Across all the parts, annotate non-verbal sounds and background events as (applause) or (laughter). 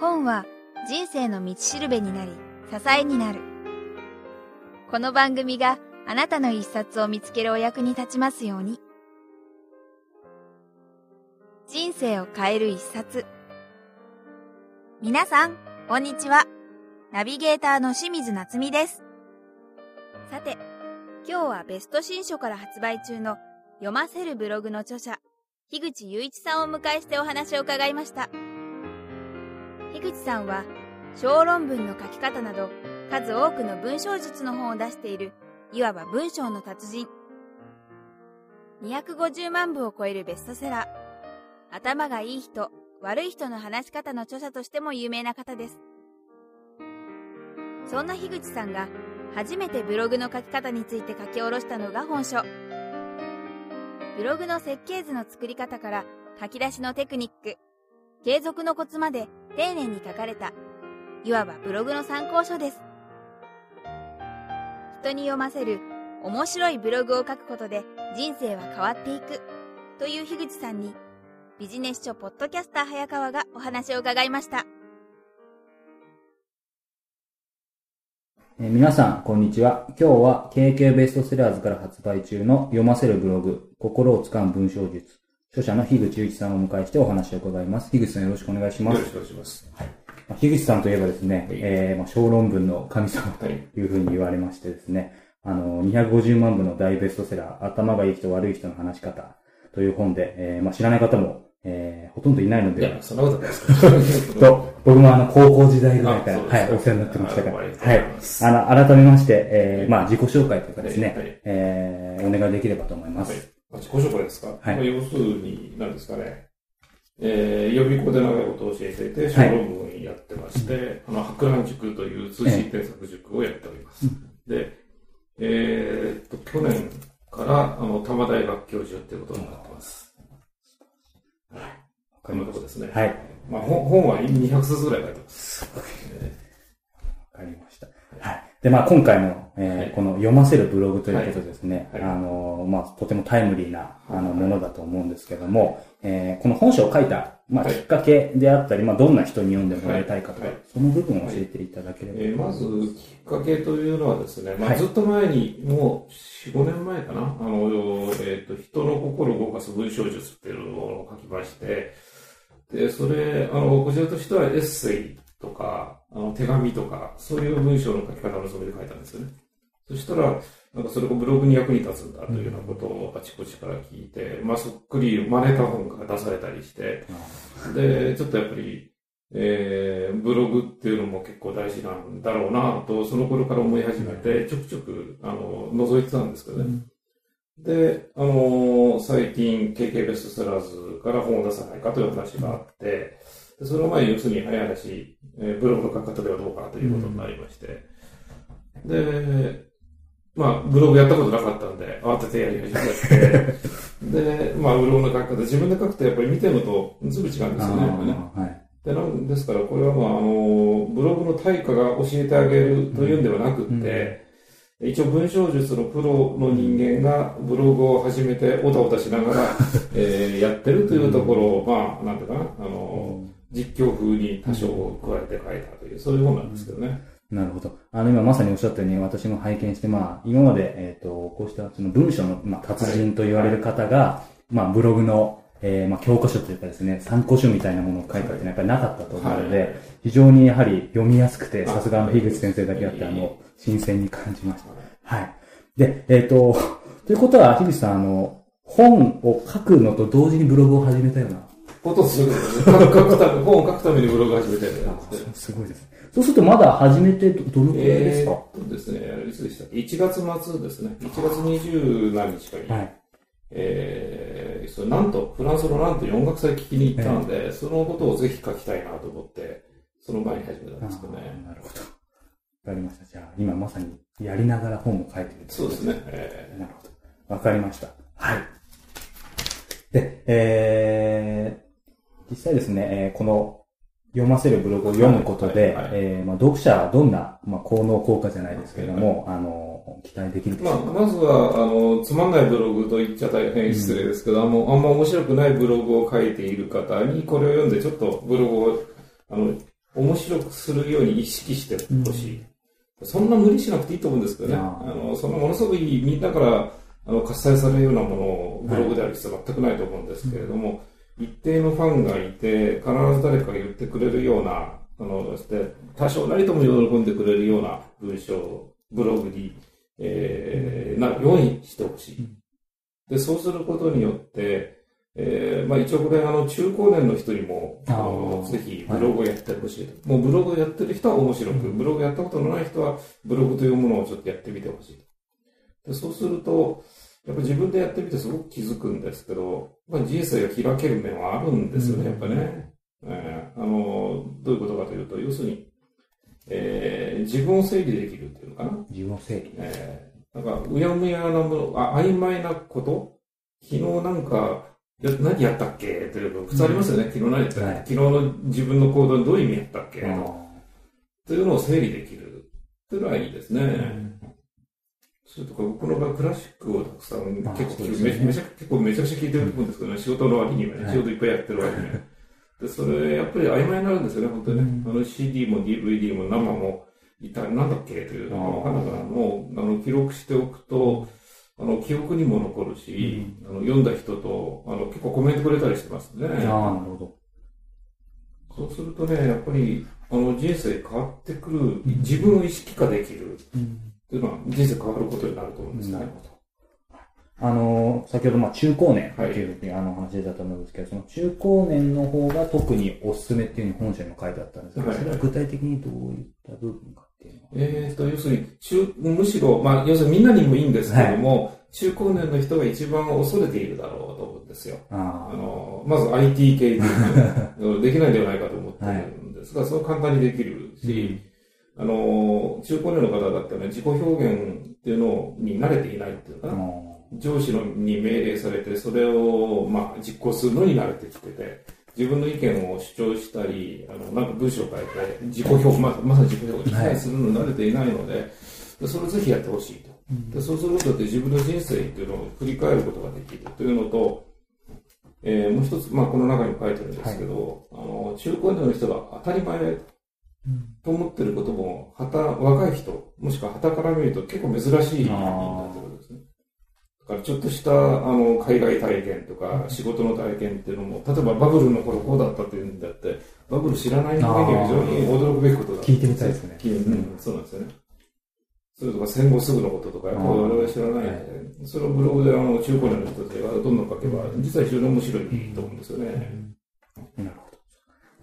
本は人生の道しるべになり、支えになる。この番組があなたの一冊を見つけるお役に立ちますように。人生を変える一冊。皆さん、こんにちは。ナビゲーターの清水夏美です。さて、今日はベスト新書から発売中の読ませるブログの著者、樋口雄一さんをお迎えしてお話を伺いました。樋口さんは小論文の書き方など数多くの文章術の本を出しているいわば文章の達人。250万部を超えるベストセラー。頭がいい人悪い人の話し方の著者としても有名な方です。そんな樋口さんが初めてブログの書き方について書き下ろしたのが本書。ブログの設計図の作り方から書き出しのテクニック。継続のコツまで丁寧に書かれた、いわばブログの参考書です。人に読ませる面白いブログを書くことで人生は変わっていくという樋口さんにビジネス書ポッドキャスター早川がお話を伺いました。皆さん、こんにちは。今日は KK ベストセラーズから発売中の読ませるブログ、心をつかむ文章術著者の樋口祐一さんをお迎えしてお話を伺います。樋口さんよろしくお願いします。よろしくお願いします。はい。まあ、樋口さんといえばですね、はい、えー、まあ、小論文の神様というふうに言われましてですね、あの、250万部の大ベストセラー、頭がいい人悪い人の話し方という本で、えー、まあ、知らない方も、えー、ほとんどいないので。いや、そんなことないですか。(laughs) と、僕もあの、高校時代ぐらいから、はい、お世話になってましたから、はい。あの、改めまして、えー、まあ、自己紹介というかですね、はい、えー、お願いできればと思います。はい自己紹介ですか、はい、要するに、何ですかね、えー、予備校で長いことを教えていて、小論文をやってまして、はい、あの、博覧塾という通信添削塾をやっております。で、えー、っと、去年から、あの、多摩大学教授っていうことになってます。はい。こんなことですね。はい。まあ、本は200冊ぐらい書いてます。わ、かりました。はい。で、まあ今回の、えー、はい、この読ませるブログということですね。はい、あの、まあとてもタイムリーな、あの、ものだと思うんですけども、えー、この本書を書いた、まあきっかけであったり、まあどんな人に読んでもらいたいかとか、その部分を教えていただければ、えー、まず、きっかけというのはですね、まあずっと前に、もう4、5年前かな、あの、えっ、と、人の心を動かす文章術っていうのを書きまして、で、それ、あの、こちらとしてはエッセイとか、あの、手紙とか、そういう文章の書き方のつもりで書いたんですよね。そしたら、なんかそれがブログに役に立つんだというようなことをあちこちから聞いて、まあそっくり真似た本が出されたりして、で、ちょっとやっぱり、えー、ブログっていうのも結構大事なんだろうなと、その頃から思い始めて、ちょくちょく、あの、覗いてたんですけどね。で、あの最近、KK ベストセラーズから本を出さないかという話があって、その前に要するに早い話、えー、ブログの書き方ではどうかということになりまして、うん、で、まあ、ブログやったことなかったんで、慌ててやり始めて、(laughs) で、まあ、ブログの書き方、自分で書くとやっぱり見てるのとずぶ違うんですよね、やっぱね。はい、でなんですから、これはまあ、あの、ブログの対価が教えてあげるというんではなくって、うん、一応文章術のプロの人間がブログを始めておたおたしながら、(laughs) えー、やってるというところを、まあ、なんていうかな、あの、実況風に多少加えて書いたという、そういうものなんですけどね。なるほど。あの、今まさにおっしゃったように、私も拝見して、まあ、今まで、えっ、ー、と、こうしたその文章の、まあ、達人と言われる方が、はい、まあ、ブログの、えー、まあ、教科書というかですね、参考書みたいなものを書いたってやっぱりなかったと思うので、はい、非常にやはり読みやすくて、さすがの樋口先生だけあって、あの、新鮮に感じました。はい。で、えっ、ー、と、(laughs) ということは、樋口さん、あの、本を書くのと同時にブログを始めたようなことする書くため、本を書くためにブログ始めてるすごいです。そうするとまだ始めてどのくらいですか？えー、ですね、いつでした？っけ ?1 月末ですね。1月20何日かに。はい。えー、それなんと、フランスのなんと音楽祭聞きに行ったので、えー、そのことをぜひ書きたいなと思って、その前に始めたんですけどね。なるほど。わかりました。じゃあ、今まさにやりながら本を書いてるそうですね。えー、なるほど。わかりました。はい。で、えー、実際ですね、えー、この読ませるブログを読むことで、えまあ、読者はどんな、まあ、効能効果じゃないですけれども、はい、あの、期待できるでしょうか、まあ、まずは、あの、つまんないブログと言っちゃ大変失礼ですけど、うん、あんま面白くないブログを書いている方に、これを読んでちょっとブログを、あの、面白くするように意識してほしい。そんな無理しなくていいと思うんですけどね。あの、そんなものすごいみんなからあの喝采されるようなものをブログである必要は全くないと思うんですけれども、はい、一定のファンがいて、必ず誰かが言ってくれるような、あの、して多少なりとも喜んでくれるような文章、ブログに、えー、なるようにしてほしい。で、そうすることによって、えー、まあ一応これあの中高年の人にも、あの、ぜひブログをやってほしいい、もうブログをやってる人は面白く、ブログやったことのない人はブログというものをちょっとやってみてほしいで。そうすると、やっぱ自分でやってみてすごく気づくんですけど、まあ、人生が開ける面はあるんですよね、やっぱね。えー、あの、どういうことかというと、要するに、えー、自分を整理できるっていうのかな。自分を整理えー、なんか、うやむやなもの、あ、曖昧なこと昨日なんか、や何やったっけ？という普通ありますよね。昨日何やったっけ、はい、昨日の自分の行動にどういう意味やったっけ？というのを整理できる。というのはいいですね。うんそれとか、僕の場合、クラシックをたくさん、結構、ね、めちゃ結構めちゃくちゃ聞いてると思うんですけどね、仕事の割にはね、仕事いっぱいやってる割には。で、それ、やっぱり曖昧になるんですよね、本当にね。あの CD も DVD も生も、いた、なんだっけというのがわかんなくなるのを、あの、記録しておくと、あの、記憶にも残るし、あの、読んだ人と、あの、結構コメントくれたりしてますね。ああ、なるほど。そうするとね、やっぱり、あの、人生変わってくる、自分を意識化できる。うんっていうのは人生変わることになると思うんですね。なるほど。あの、先ほど、まあ、中高年っていうふうにあの話だと思うんですけど、その中高年の方が特におすすめっていうふうに本書にも書いてあったんですけど、それは具体的にどういった部分かっていうのは？えっ、と、要するに、中、むしろ、まあ、要するにみんなにもいいんですけども、はい、中高年の人が一番恐れているだろうと思うんですよ。あの、まず IT 系で (laughs) できないんではないかと思ってるんですが、はい、そう簡単にできるし、うんあの、中高年の方だったら、ね、自己表現っていうのに慣れていないっていうかな。上司のに命令されて、それを、まあ、実行するのに慣れてきてて、自分の意見を主張したり、あの、なんか文章を書いて、自己表現、ままさに自己表現するのに慣れていないので、でそれをぜひやってほしいと。でそうすることで自分の人生っていうのを振り返ることができるというのと、えー、もう一つ、まあ、この中にも書いてるんですけど、はい、あの、中高年の人が当たり前と思ってることも、はた、若い人、もしくは旗から見ると結構珍しいんだということですね。だからちょっとした、あの、海外体験とか、仕事の体験っていうのも、例えばバブルの頃こうだったっていうんだって、バブル知らない人間には非常に驚くべきことだ聞いてみたいですね。うん、そうなんですよね。それとか戦後すぐのこととか、我々知らないので、それをブログであの中高年の人たちがどんどん書けば、実は非常に面白いと思うんですよね。なるほど。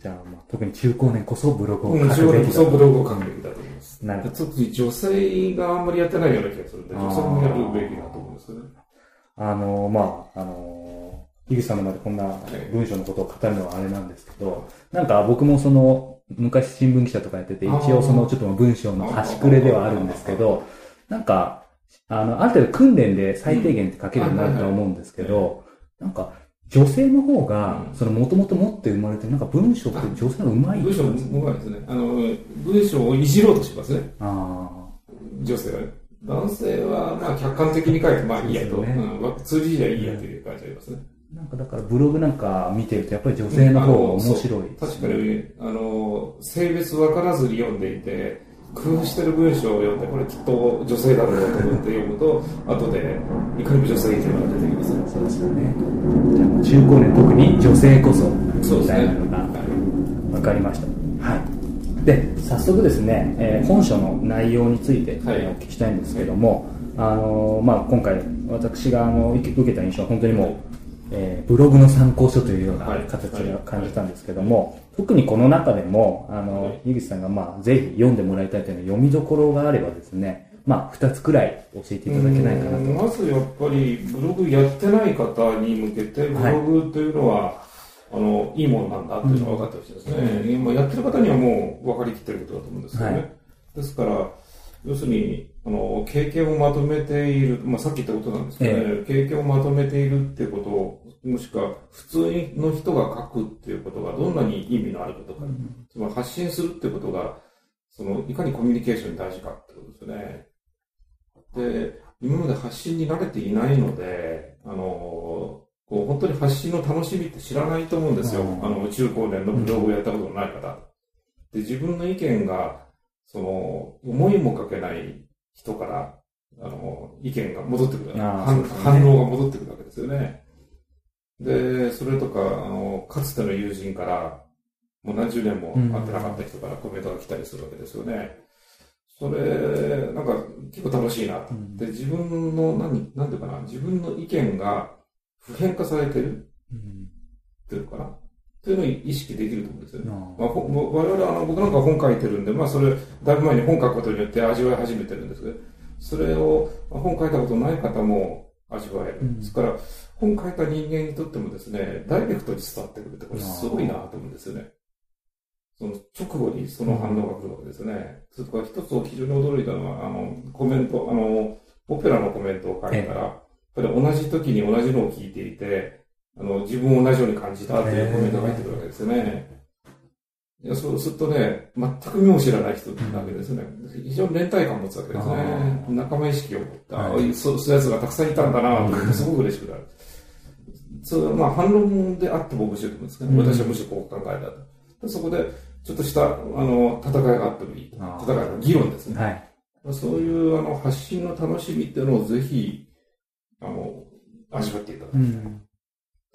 じゃあ、まあ、特に中高年こそブログを書くべきだ、うん、こそブログを書くべきだと思います。なるほど。特に女性があんまりやってないような気がするんで、女性もやるべきだと思うんですよね。あの、まあ、あの、井口さんの前でこんな文章のことを語るのはあれなんですけど、はい、なんか僕もその、昔新聞記者とかやってて、一応そのちょっと文章の端くれではあるんですけど、なんか、あの、ある程度訓練で最低限って書けるようになると思うんですけど、なんか、女性の方が、そのもともと持って生まれてなんか文章って女性の上手い文章も上手いですね。あの、文章をいじろうとしますね。あ女性は。男性は、まあ、客観的に書いて、まあいいやと。ねうん、通じりゃいいやという感じありますね。なんかだからブログなんか見てるとやっぱり女性の方が面白い、ね、確かに、あの、性別分からずに読んでいて、工夫してる文章を読んで、これきっと女性だろうと思って読むと、(laughs) 後で、いかにも女性っていうのが出てきますね。そうですよね。中高年、特に女性こそ、みたいなのが分かりました。はい。で、早速ですね、えー、本書の内容について、お聞きしたいんですけども、はい、あのまあ、今回、私があの受けた印象は本当にもう、えー、ブログの参考書というような形を感じたんですけども、特にこの中でも、あの、井口さんがまあ、ぜひ読んでもらいたいというの読みどころがあればですね、まあ、二つくらい教えていただけないかなと。まずやっぱり、ブログやってない方に向けて、ブログというのは、はい、あの、いいものなんだというのが分かってほしいですね。うん、やってる方にはもう分かりきってることだと思うんですよね。はい、ですから、要するに、あの、経験をまとめている、まあ、さっき言ったことなんですけどね、ええ、経験をまとめているっていうことを、もしくは普通の人が書くっていうことがどんなに意味のあることか、うん、つまり発信するってことが、その、いかにコミュニケーションに大事かってことですよね。で、今まで発信に慣れていないので、あの、こう本当に発信の楽しみって知らないと思うんですよ。うん、あの、中高年のブログをやったことのない方。で、自分の意見が、その、思いもかけない人から、あの、意見が戻ってくる。ね反応が戻ってくるわけですよね。で、それとか、あの、かつての友人から、もう何十年も会ってなかった人からコメントが来たりするわけですよね。それ、なんか結構楽しいなで、自分の、何、なんていうかな、自分の意見が普遍化されてるうんっていうのかな。っていうのを意識できると思うんですよね。あまあ、我々はあの僕なんか本書いてるんで、まあ、それ、だいぶ前に本書くことによって味わい始めてるんですけど、それを、まあ本書いたことない方も味わえる。うんですから、本書いた人間にとってもですね、ダイレクトに伝わってくるって、これすごいなと思うんですよね。その直後にその反応が来るわけですよね。それから一つ非常に驚いたのは、あの、コメント、あの、オペラのコメントを書いたら、やっぱり同じ時に同じのを聞いていて、あの、自分も同じように感じたっていうコメントが入ってくるわけですよね。いや、そうするとね、全く身も知らない人なわけですね。非常に連帯感を持つわけですね仲間意識を持った、はいそうそういう奴がたくさんいたんだなと、すごく嬉しくなる。そう、まあ反論であっても面白いと思うんですけど、うん私はむしろこう考えたと。でそこで、ちょっとした、あの、戦いがあってもいい戦いの議論ですね。はい。そういうあの発信の楽しみっていうのをぜひ、あの、味わっていただく。うん。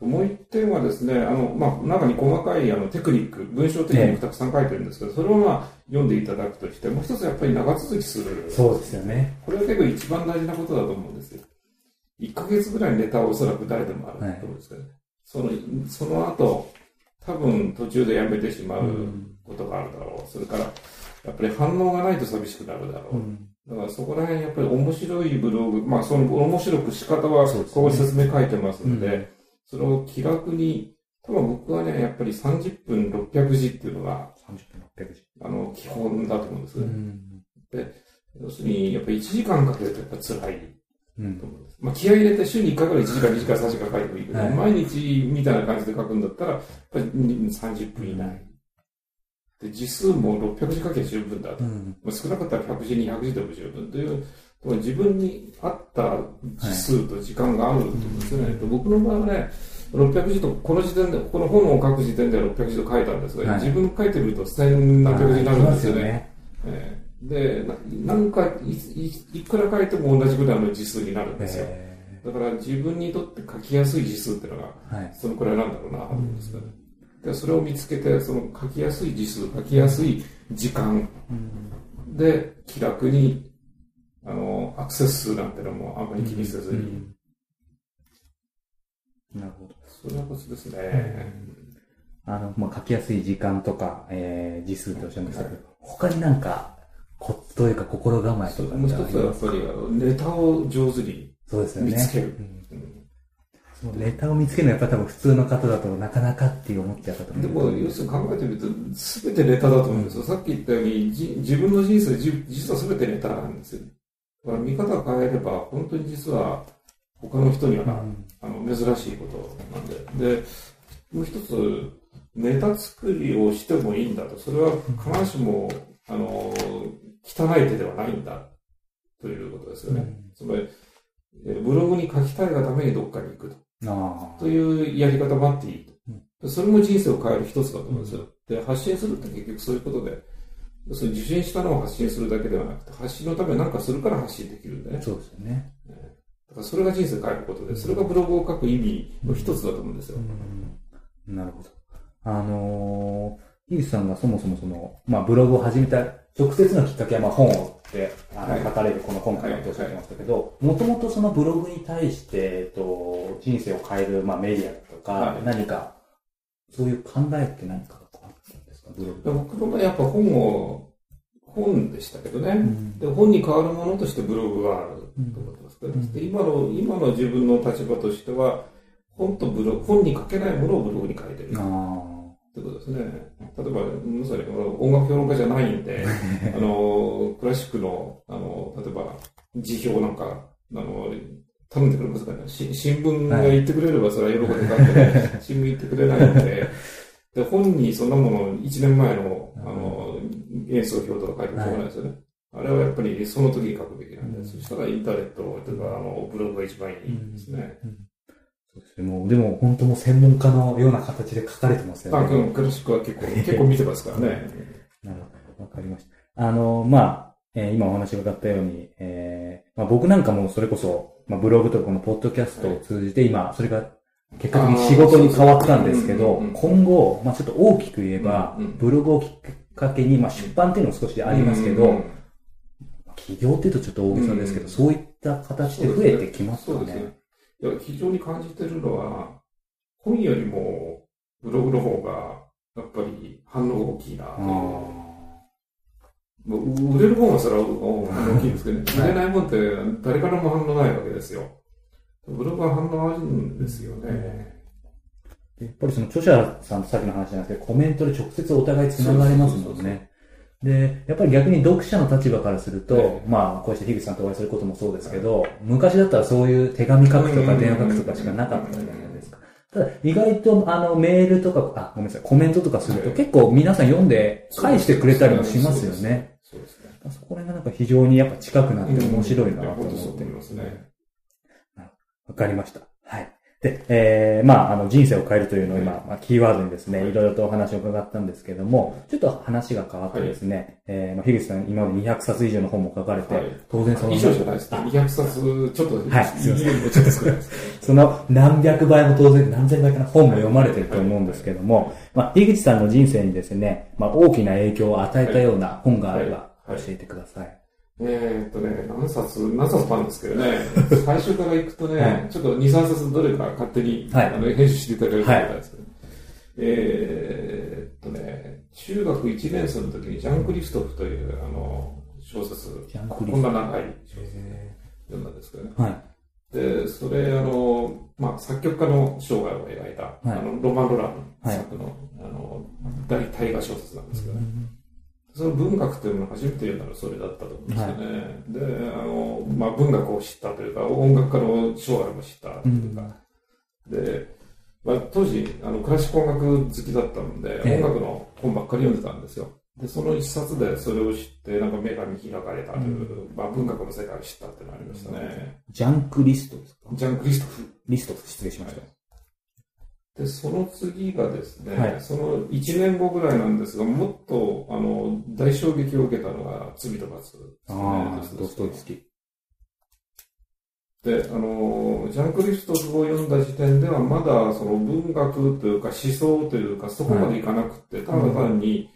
もう一点はですね、あの、まあ、中に細かいあのテクニック、文章テクニックたくさん書いてるんですけど、それをまあ、読んでいただくとして、もう一つやっぱり長続きする。そうですよね。これは結構一番大事なことだと思うんですよ。1ヶ月ぐらいネタはおそらく誰でもあると思うんですけどね。その、その後、多分途中でやめてしまうことがあるだろう。それから、やっぱり反応がないと寂しくなるだろう。うんだからそこら辺やっぱり面白いブログ、まあその面白く仕方はここに説明書いてますので、うんそれを気楽に、多分僕はね、やっぱり30分600字っていうのが、30分600字。あの、基本だと思うんですね。うん。要するに、やっぱり1時間かけるとやっぱ辛いうん。まあ気合い入れて週に1回ぐらい1時間、2時間、3時間書いてもいいけど、はい毎日みたいな感じで書くんだったら、やっぱり30分以内。で、字数も600字書けば十分だと。うん。まあ少なかったら100字、200字でも十分という、自分に合った字数と時間があると思うんですよね。で僕の場合はね、600字と、この時点で、この本を書く時点では600字と書いたんですが、はい自分書いてみると1000何百字になるんですよね。ね。ええで、ななんかいい、いくら書いても同じぐらいの字数になるんですよ。えだから自分にとって書きやすい字数っていうのが、ーはい。そのくらいなんだろうなと思うんですけど、ねでそれを見つけて、その書きやすい字数、書きやすい時間うんで気楽に、あの、アクセス数なんてのもあんまり気にせずに、うんなるほど。それはコツですね。あの、まあ、書きやすい時間とか、えー、字数とおっしゃいましたけど、他になんか、コツというか心構えとかもう一つはやっぱり、ネタを上手にそうですよね。見つける。うんうんそのネタを見つけるのはやっぱ多分普通の方だとなかなかっていう思っちゃう方もでも、要するに考えてみると、すべてネタだと思うんですよ。さっき言ったように、じ自分の人生、じ実はすべてネタなんですよ。だから見方を変えれば、本当に実は、他の人にはあの、珍しいことなんで。で、もう一つ、ネタ作りをしてもいいんだと。それは必ずしも、あの、汚い手ではないんだ。ということですよね。つまり、えブログに書きたいがためにどっかに行くと。あというやり方もあっていいと。それも人生を変える一つだと思うんですよ。で、発信するって結局そういうことで、要するに受信したのを発信するだけではなくて、発信のために何かするから発信できるんでね。あ、そうですよね。だからそれが人生を変えることで、それがブログを書く意味の一つだと思うんですよ。うんなるほど。あのー、井口さんがそもそもその、まあブログを始めた直接のきっかけは、まあ本をって、あのかれるこの本からとおっしゃってましたけど、もともとそのブログに対して、えっと、人生を変える、まあメディアとか、はい何か、そういう考えって何か僕の場合やっぱ本を、本でしたけどね。んで本に代わるものとしてブログがあると思ってますけど、うんで今の、今の自分の立場としては、本とブログ、本に書けないものをブログに書いてる。あってことですね。例えば、まさに音楽評論家じゃないんで、(laughs) あの、クラシックの、あの、例えば、辞表なんか、あの、頼んでくれますかね。し新聞が言ってくれれば、それは喜んで書くけど、(laughs) 新聞言ってくれないんで、で、本にそんなもの、1年前の、あの、演奏表とか書いてもしょうがないですよね。あれはやっぱりその時に書くべきなんで、うんそしたらインターネットとか、あの、ブログが一番いいですね。うんそうですね。もう、でも本当もう専門家のような形で書かれてますよあね。クラシックは結構、(laughs) 結構見てますからね。なるほど。わかりました。あの、まあ、えー今お話伺ったように、えーまあ、僕なんかもそれこそ、まあ、ブログとかこのポッドキャストを通じて今、それが結果的に仕事に変わったんですけど今後、まあ、ちょっと大きく言えばブログをきっかけに、まあ、出版っていうのも少しありますけど、うん企業っていうとちょっと大げさですけど、うんそういった形で増えてきますかそうですねね。。いや、非常に感じてるのは、本よりもブログの方が、やっぱり反応が大きいなう。もう売れる方はそれは大きいんですけど、ね、売れないもんって誰からも反応ないわけですよ。ブログは反応あるんですよね。やっぱりその著者さんとさっきの話なんですけど、コメントで直接お互い繋がれますもんね。で、やっぱり逆に読者の立場からすると、ええまあ、こうして樋口さんとお会いすることもそうですけど、昔だったらそういう手紙書くとか電話書くとかしかなかったじゃないですか。ただ、意外とあのメールとか、あ、ごめんなさい、コメントとかするとええ結構皆さん読んで返してくれたりもしますよね。そうですね。そこら辺がなんか非常にやっぱ近くなって面白いなと思ってますね。わかりました。はい。で、えー、まあ、あの、人生を変えるというのを今、まあ、キーワードにですね、はいいろいろとお話を伺ったんですけども、ちょっと話が変わってですね、えー、まあ、樋口さん今まで200冊以上の本も書かれて、はい当然その、以上じゃないですね。200冊ちょっと、はいすいませんちょっと少ないです。その何百倍も当然何千倍かな本も読まれてると思うんですけども、まあ、樋口さんの人生にですね、まあ、大きな影響を与えたような本があればはいはい教えてください。えーっとね、何冊、何冊もあるんですけどね、最初から行くとね、はい。ちょっと2、3冊どれか勝手に、はい。あの編集していただけるとありがたいですけど、えーっとね、中学1年生の時にジャン・クリストフというあの小説、ジャンクリこんな長い小説読んだんですけどね。はい。で、それ、あの、まあ、作曲家の生涯を描いた、はい。あのロマン・ロランはい。作の、あの、大大河小説なんですけどね。その文学というのを初めて読んだのはそれだったと思うんですよね。で、あの、まあ、文学を知ったというか、音楽家の生涯も知ったというか、で、まあ、当時、あの、クラシック音楽好きだったので、ええ音楽の本ばっかり読んでたんですよ。で、その一冊でそれを知って、なんか目が見開かれたという、まあ、文学の世界を知ったっていうのがありましたね。ジャンクリストですか？ジャン・クリストフ。リスト、失礼しました。で、その次がですね、はい。その1年後ぐらいなんですが、もっと、あの、大衝撃を受けたのが、罪と罰ですね。ああ、ドストイツキー。で、あの、ジャン・クリストフを読んだ時点では、まだその文学というか思想というか、そこまでいかなくて、ただ単に、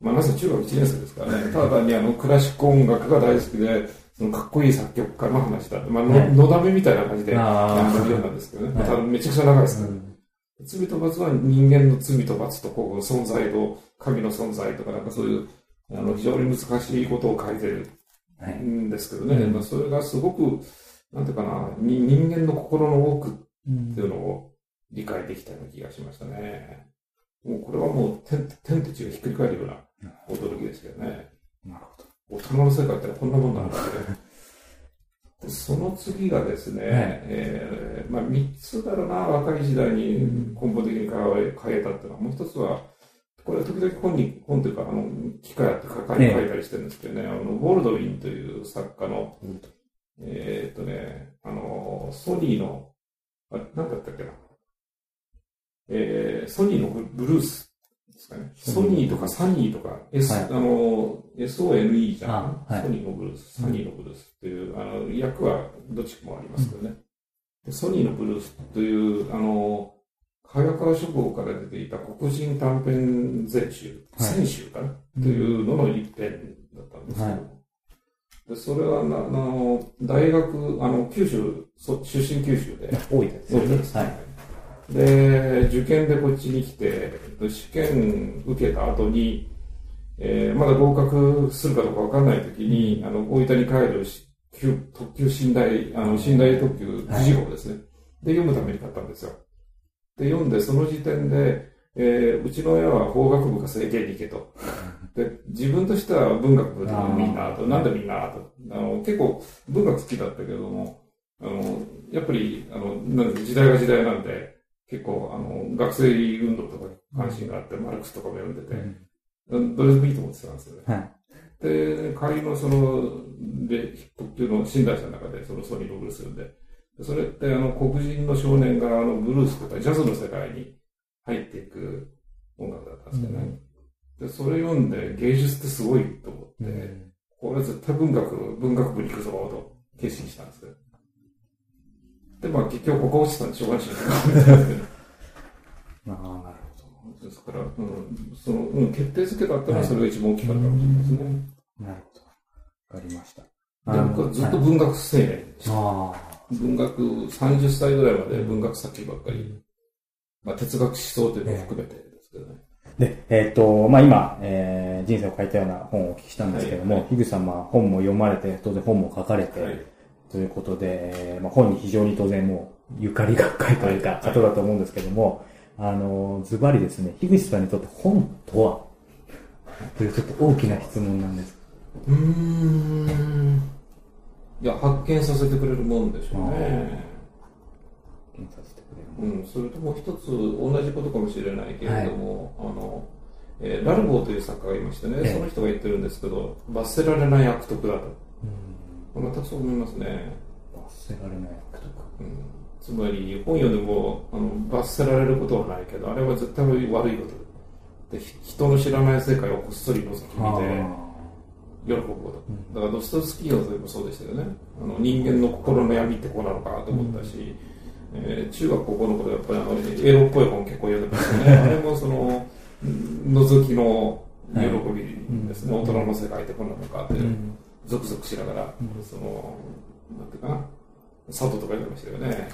まあ、なぜ中学1年生ですからね、ただ単にあの、クラシック音楽が大好きで、そのかっこいい作曲家の話だまあ、のはい。のだめみたいな感じで、あー。あの読んですけどね。はいただめちゃくちゃ長いですけど、うん罪と罰は人間の罪と罰とこう存在と神の存在とかなんかそういうあの非常に難しいことを書いてるはい。んですけどね、うんまあ、それがすごくなんていうかなに人間の心の奥っうんていうのを理解できたような気がしましたね。もうこれはもう天天と地がひっくり返るような驚きですけどね。なるほど。大人の世界ってこんなもんなんだって。でその次がですね、えーまあ、3つだろうな、若い時代に根本的に変えたっていうのは、もう一つは、これ時々本に、本というか、あの、機械あって書いええ。書いたりしてるんですけどね、あの、ウォルドウィンという作家の、えーっとね、あの、ソニーの、あれ、なんだったっけな。えー、ソニーのブルースですかね。ソニーとかサニーとか、S はいあの、SONE じゃん。あはいソニーのブルース、サニーのブルースっていう、あの、役はどっちもありますけどね。でソニーのブルースという、あの、早川書房から出ていた黒人短編全集、はい選集かな、というのの一編だったんですけど、はいでそれはなあの大学、あの九州、そ出身九州で、多いです。大分ですはい。で、受験でこっちに来て、試験受けた後に、えーまだ合格するかどうかわかんない時に、あの、大分に帰るし急特急寝台、あの、寝台特急はい時号ですね。で、読むために買ったんですよ。で、読んで、その時点で、えーうちの親は法学部か政経に行けと。(laughs) で、自分としては文学部でみんなと、なんでみんなと。あの、結構文学好きだったけども、あの、やっぱり、あの、なんで時代が時代なんで、結構、あの、学生運動とか関心があって、マルクスとかも読んでて、うんどれでもいいと思ってたんですよね。はい。で、帰りのその、で、特急の寝台車の中で、そのソニーのブルース読んで、でそれってあの黒人の少年があのブルースとかジャズの世界に入っていく音楽だったんですよね。で、それ読んで芸術ってすごいと思って、うんこれは絶対文学、文学部に行くぞと決心したんですけど。で、まあ結局ここ落ちたんでしょうがないしああ、なるほですから、うん、その、うん、決定づけだったらそれが一番大きかったかもしれないですね。ど。なるほど。わかりました。で僕はずっと文学青年でした。あ文学、30歳ぐらいまで文学作品ばっかり。まあ哲学思想というのを含めてですけどね。あ。で、えっ、と、まあ今、えー人生を変えたような本をお聞きしたんですけども、はい樋口さんは本も読まれて、当然本も書かれて、はい。ということで、えーまあ、本に非常に当然もうゆかりが深いというか、はい方だと思うんですけども、あの、ズバリですね、樋口さんにとって本とは？というちょっと大きな質問なんです。うーん。いや、発見させてくれるもんでしょうね。検査してくれるうん、それともう一つ同じことかもしれないけれども、あの、えーラルボーという作家がいましてね、ええその人が言ってるんですけど、罰せられない悪徳だと。うん。全くそう思いますね。罰せられない。うん、つまり、本読んでもあの罰せられることはないけど、あれは絶対悪いことで。ひ人の知らない世界をこっそり覗き見て、喜ぶこと。だからドストエフスキーの時もそうでしたよね。あの人間の心の闇ってこうなのかと思ったし、えー中学高校の頃やっぱりあのエロっぽい本結構読んでましたね。(laughs) あれもその、うん覗きの喜びですね。大人の世界ってこんなのかって、うんゾクゾクしながら、その、なんていうかな、佐藤とか言ってましたよね。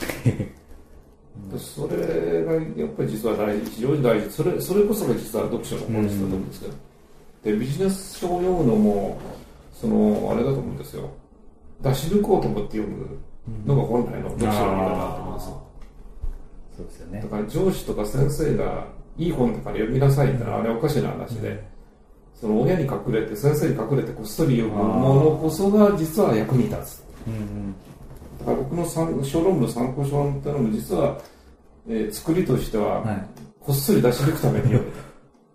で (laughs) それがやっぱり実は大事、非常に大事。それ、それこそが実は読書の本質だと思うんですけど。で、ビジネス書を読むのも、その、あれだと思うんですよ。出し抜こうと思って読むのが本来の読書の意味だなと思うんですよ。そうですよねだ。から上司とか先生がいい本だから読みなさいってのはあれおかしな話で、その親に隠れて先生に隠れてこっそり読むものこそが実は役に立つ。うんだから僕の参小論文の参考書ってのも実は、えー作りとしては、はこっそり出し抜くために読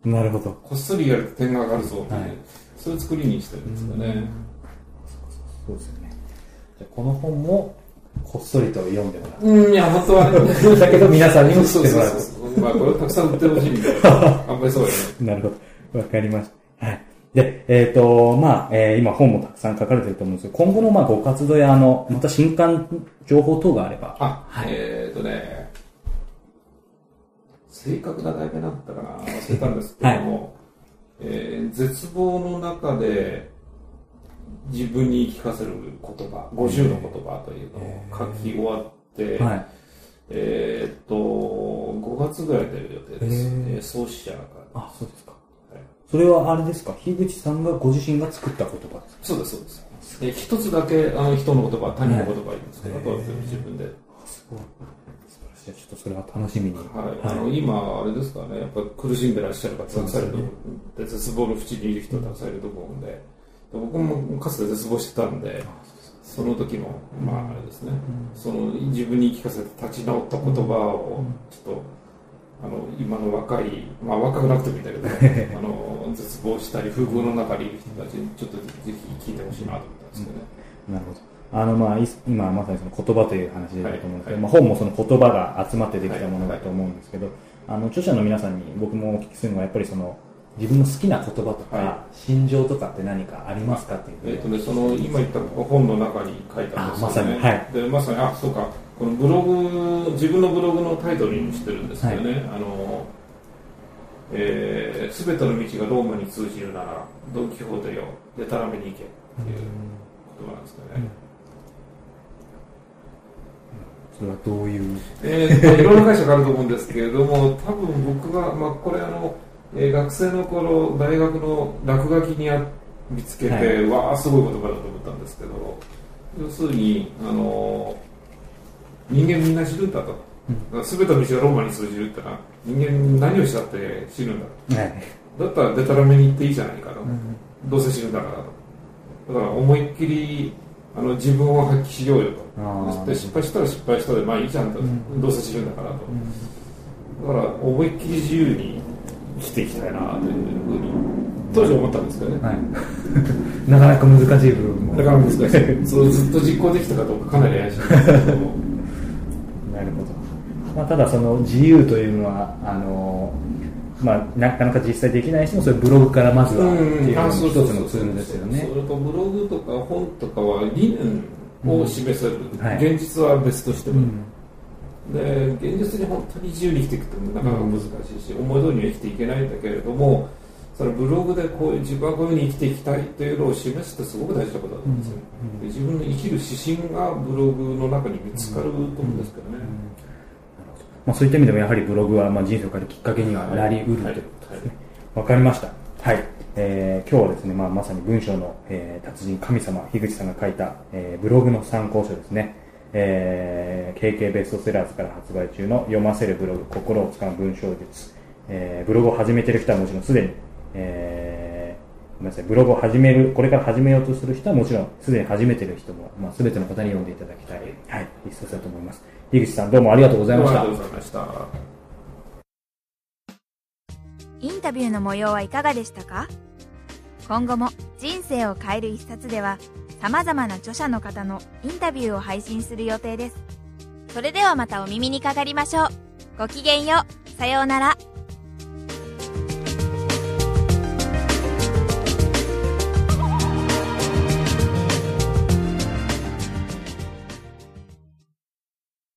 む。い。なるほど。こっそりやると点が上がるぞっていう、はいそういう作りにしてるんですよね。そうですよね。じゃあこの本も、こっそりと読んでもらう。うん、いや、本当はね。(laughs) だけど皆さんにも知そうそうってもらう。そうそう。まあ、これをたくさん売ってほしいみたいな。(laughs) あんまりそうだよね。なるほど。わかりました。はい。で、えっ、と、まあ、えー今本もたくさん書かれてると思うんですけど、今後のまあご活動や、あの、また新刊情報等があれば。あ、はいえーとね、正確な題名だったかな忘れたんですけども、えー絶望の中で自分に聞かせる言葉、50の言葉というのを書き終わって、はい。えーっと、5月ぐらいで出る予定です。へーえー創始者の会あ、そうですか。はいそれはあれですか？樋口さんがご自身が作った言葉ですか？そうです、そうです。で一つだけあの人の言葉、他人の言葉言うんですけど、はいあとは全部自分で。すごい。素晴らしい。ちょっとそれは楽しみに。はい、あの今、あれですかね、やっぱ苦しんでらっしゃる方たくさんいると思う、で絶望の淵にいる人たくさんいると思うんで、で僕もかつて絶望してたんで、その時の、まああれですね、その自分に聞かせて立ち直った言葉を、ちょっと、あの今の若い、まあ若くなくてもいいんだけど、ね、(laughs) あの絶望したり、不遇の中にいる人たちに、ちょっとぜひ聞いてほしいなと思ったんですけどね。なるほど。あの、まあ、い今まさにその言葉という話でだと思うんですけど、はいまあ、本もその言葉が集まってできたものだと思うんですけど、あの、著者の皆さんに僕もお聞きするのは、やっぱりその、自分の好きな言葉とか、は心情とかって何かありますかっていうえっ、とね、その今言った本の中に書いたんですよね。あまさに。はい。で、まさに、あ、そうか、このブログ、自分のブログのタイトルにもしてるんですけどね、あの、えー、すべての道がローマに通じるなら、ドン・キホーテよ、でたらめに行けっていう言葉なんですけどね。それはどういう、えーといろんな解釈あると思うんですけれども、多分僕は、まあ、これあの、えー学生の頃、大学の落書きにあ見つけて、はい。わあ、すごい言葉だと思ったんですけど、要するに、あの人間みんな死ぬんだと。すべての道がローマに通じるってのは、人間何をしたって死ぬんだ。はい。だったらデタラメに行っていいじゃないかと。どうせ死ぬんだからと。だから思いっきりあの自分を発揮しようよと。失敗したら失敗したでまあいいじゃんと、どうせ死ぬんだからと、だから思いっきり自由に生きていきたいなというふうに当時思ったんですけどね、はい。(laughs) なかなか難しい部分も。だから難しい (laughs) そうずっと実行できたかどうかかなり怪しいんですけどなるほど。(laughs) まあ、ただその自由というのは、あの、まあ、なかなか実際できない人もそういうブログからまずはっていうあ一つのツールですよね。それとブログとか本とかは理念を示せる、はい。現実は別としても、うん。で現実に本当に自由に生きていくってなかなか難しいし、思い通りには生きていけないんだけれどもそのブログでこういう自分はこういうふうに生きていきたいっていうのを示すってすごく大事なことだと思うんですよ、自分の生きる指針がブログの中に見つかると思うんですけどね、まあ、そういった意味でもやはりブログはまあ人生を変えるきっかけにはなりうるということですね。わかりました。はい。えー今日はですね、まあ、まさに文章の、えー達人神様、樋口さんが書いた、えーブログの参考書ですね。えー KK ベストセラーズから発売中の読ませるブログ、心を使う文章術。えーブログを始めている人はもちろんすでに、えーごめんなさい、ブログを始める、これから始めようとする人はもちろん、すでに始めている人も、まあ、すべての方に読んでいただきたい、はい、一冊だと思います。樋口さん、どうもありがとうございましたあり。がとうございましたインタビューの模様はいかがでしたか？今後も人生を変える一冊では様々な著者の方のインタビューを配信する予定です。それではまたお耳にかかりましょう。ごきげんよう。さようなら。